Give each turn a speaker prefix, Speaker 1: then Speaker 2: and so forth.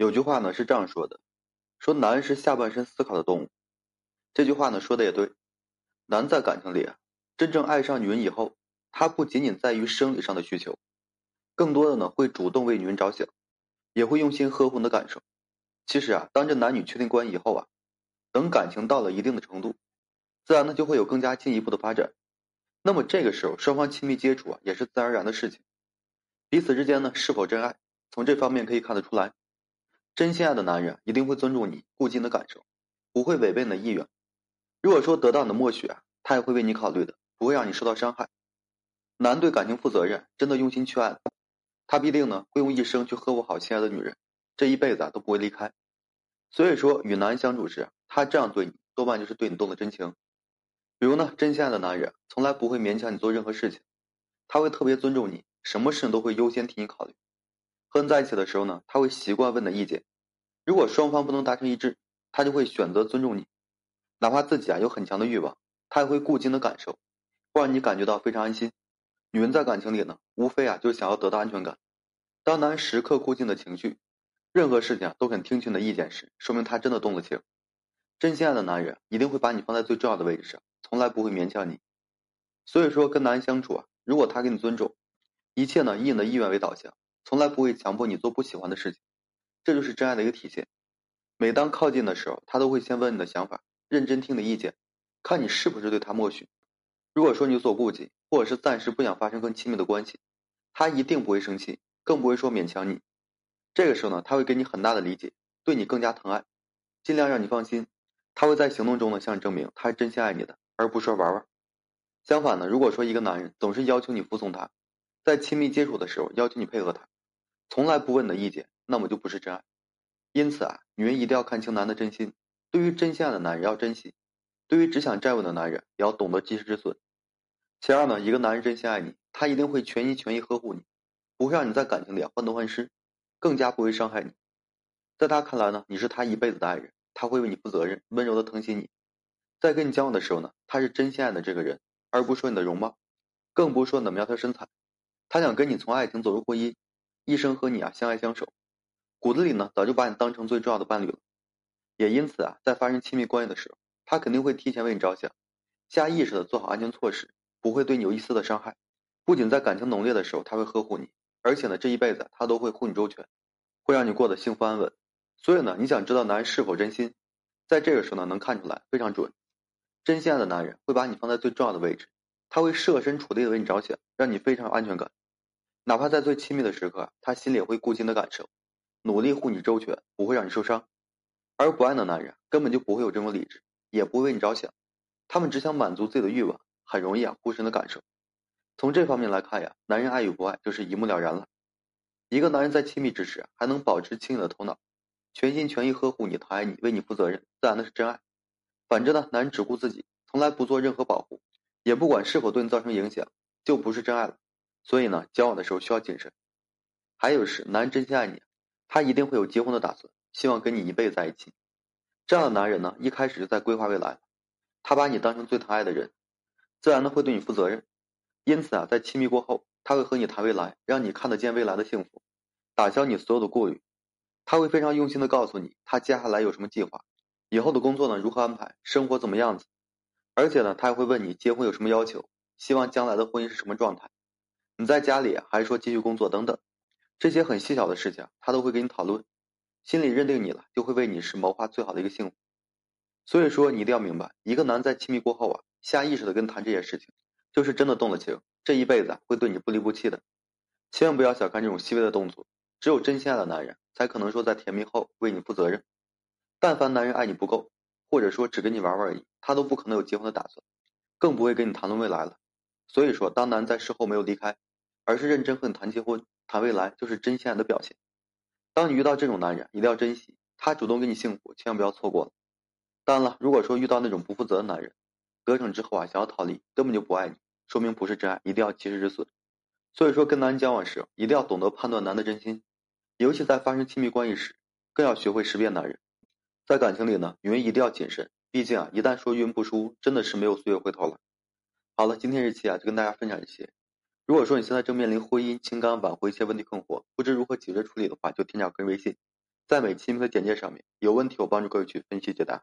Speaker 1: 有句话呢是这样说的，说男是下半身思考的动物。这句话呢说的也对，男在感情里啊，真正爱上女人以后，他不仅仅在于生理上的需求，更多的呢会主动为女人着想，也会用心呵护你的感受。其实啊，当这男女确定关系以后啊，等感情到了一定的程度，自然呢就会有更加进一步的发展。那么这个时候，双方亲密接触啊，也是自然而然的事情。彼此之间呢是否真爱，从这方面可以看得出来。真心爱的男人一定会尊重你、顾及你的感受，不会违背你的意愿。如果说得到你的默许，他也会为你考虑的，不会让你受到伤害。男对感情负责任，真的用心去爱，他必定呢会用一生去呵护好心爱的女人，这一辈子啊都不会离开。所以说，与男人相处时，他这样对你，多半就是对你动了真情。比如呢，真心爱的男人从来不会勉强你做任何事情，他会特别尊重你，什么事情都会优先替你考虑。和你在一起的时候呢，他会习惯问的意见。如果双方不能达成一致，他就会选择尊重你，哪怕自己啊有很强的欲望，他也会顾及你的感受，会让你感觉到非常安心。女人在感情里呢，无非啊就是想要得到安全感。当男人时刻顾及你的情绪，任何事情啊都肯听取你的意见时，说明他真的动了情。真心爱的男人一定会把你放在最重要的位置上，从来不会勉强你。所以说，跟男人相处啊，如果他给你尊重，一切呢以你的意愿为导向，从来不会强迫你做不喜欢的事情。这就是真爱的一个体现。每当靠近的时候，他都会先问你的想法，认真听你的意见，看你是不是对他默许。如果说你有所顾忌，或者是暂时不想发生更亲密的关系，他一定不会生气，更不会说勉强你。这个时候呢，他会给你很大的理解，对你更加疼爱，尽量让你放心。他会在行动中呢向你证明他是真心爱你的，而不是说玩玩。相反呢，如果说一个男人总是要求你服从他，在亲密接触的时候要求你配合他，从来不问你的意见。那么就不是真爱，因此啊，女人一定要看清男的真心。对于真心爱的男人要珍惜，对于只想占有的男人也要懂得及时止损。其二呢，一个男人真心爱你，他一定会全心全意呵护你，不会让你在感情里患得患失，更加不会伤害你。在他看来呢，你是他一辈子的爱人，他会为你负责任，温柔的疼惜你。在跟你交往的时候呢，他是真心爱的这个人，而不是说你的容貌，更不是说你的苗条身材。他想跟你从爱情走入婚姻，一生和你啊相爱相守。骨子里呢，早就把你当成最重要的伴侣了，也因此啊，在发生亲密关系的时候，他肯定会提前为你着想，下意识的做好安全措施，不会对你有一丝的伤害。不仅在感情浓烈的时候他会呵护你，而且呢，这一辈子他都会护你周全，会让你过得幸福安稳。所以呢，你想知道男人是否真心，在这个时候呢，能看出来非常准。真心爱的男人会把你放在最重要的位置，他会设身处地的为你着想，让你非常有安全感。哪怕在最亲密的时刻，他心里也会顾及你的感受。努力护你周全，不会让你受伤。而不爱的男人根本就不会有这种理智，也不会为你着想，他们只想满足自己的欲望，很容易啊忽视的感受。从这方面来看呀，男人爱与不爱就是一目了然了。一个男人在亲密之时还能保持清醒的头脑，全心全意呵护你、疼爱你、为你负责任，自然的是真爱。反之呢，男人只顾自己，从来不做任何保护，也不管是否对你造成影响，就不是真爱了。所以呢，交往的时候需要谨慎。还有是，男人真心爱你。他一定会有结婚的打算，希望跟你一辈子在一起。这样的男人呢，一开始就在规划未来，他把你当成最疼爱的人，自然的会对你负责任。因此啊，在亲密过后，他会和你谈未来，让你看得见未来的幸福，打消你所有的顾虑。他会非常用心的告诉你，他接下来有什么计划，以后的工作呢如何安排，生活怎么样子。而且呢，他还会问你结婚有什么要求，希望将来的婚姻是什么状态，你在家里还是说继续工作等等。这些很细小的事情，他都会跟你讨论，心里认定你了，就会为你是谋划最好的一个幸福。所以说，你一定要明白，一个男在亲密过后啊，下意识的跟谈这些事情，就是真的动了情，这一辈子会对你不离不弃的。千万不要小看这种细微的动作，只有真心爱的男人，才可能说在甜蜜后为你负责任。但凡男人爱你不够，或者说只跟你玩玩而已，他都不可能有结婚的打算，更不会跟你谈论未来了。所以说，当男在事后没有离开，而是认真和你谈结婚。谈未来就是真心爱的表现。当你遇到这种男人，一定要珍惜他主动给你幸福，千万不要错过了。当然了，如果说遇到那种不负责的男人，得逞之后啊，想要逃离，根本就不爱你，说明不是真爱，一定要及时止损。所以说，跟男人交往时，一定要懂得判断男的真心，尤其在发生亲密关系时，更要学会识别男人。在感情里呢，女人一定要谨慎，毕竟啊，一旦说晕不输，真的是没有岁月回头了。好了，今天这期啊，就跟大家分享这些。如果说你现在正面临婚姻、情感挽回一些问题困惑，不知如何解决处理的话，就添加个人微信：在每期的简介上面，有问题我帮助各位去分析解答。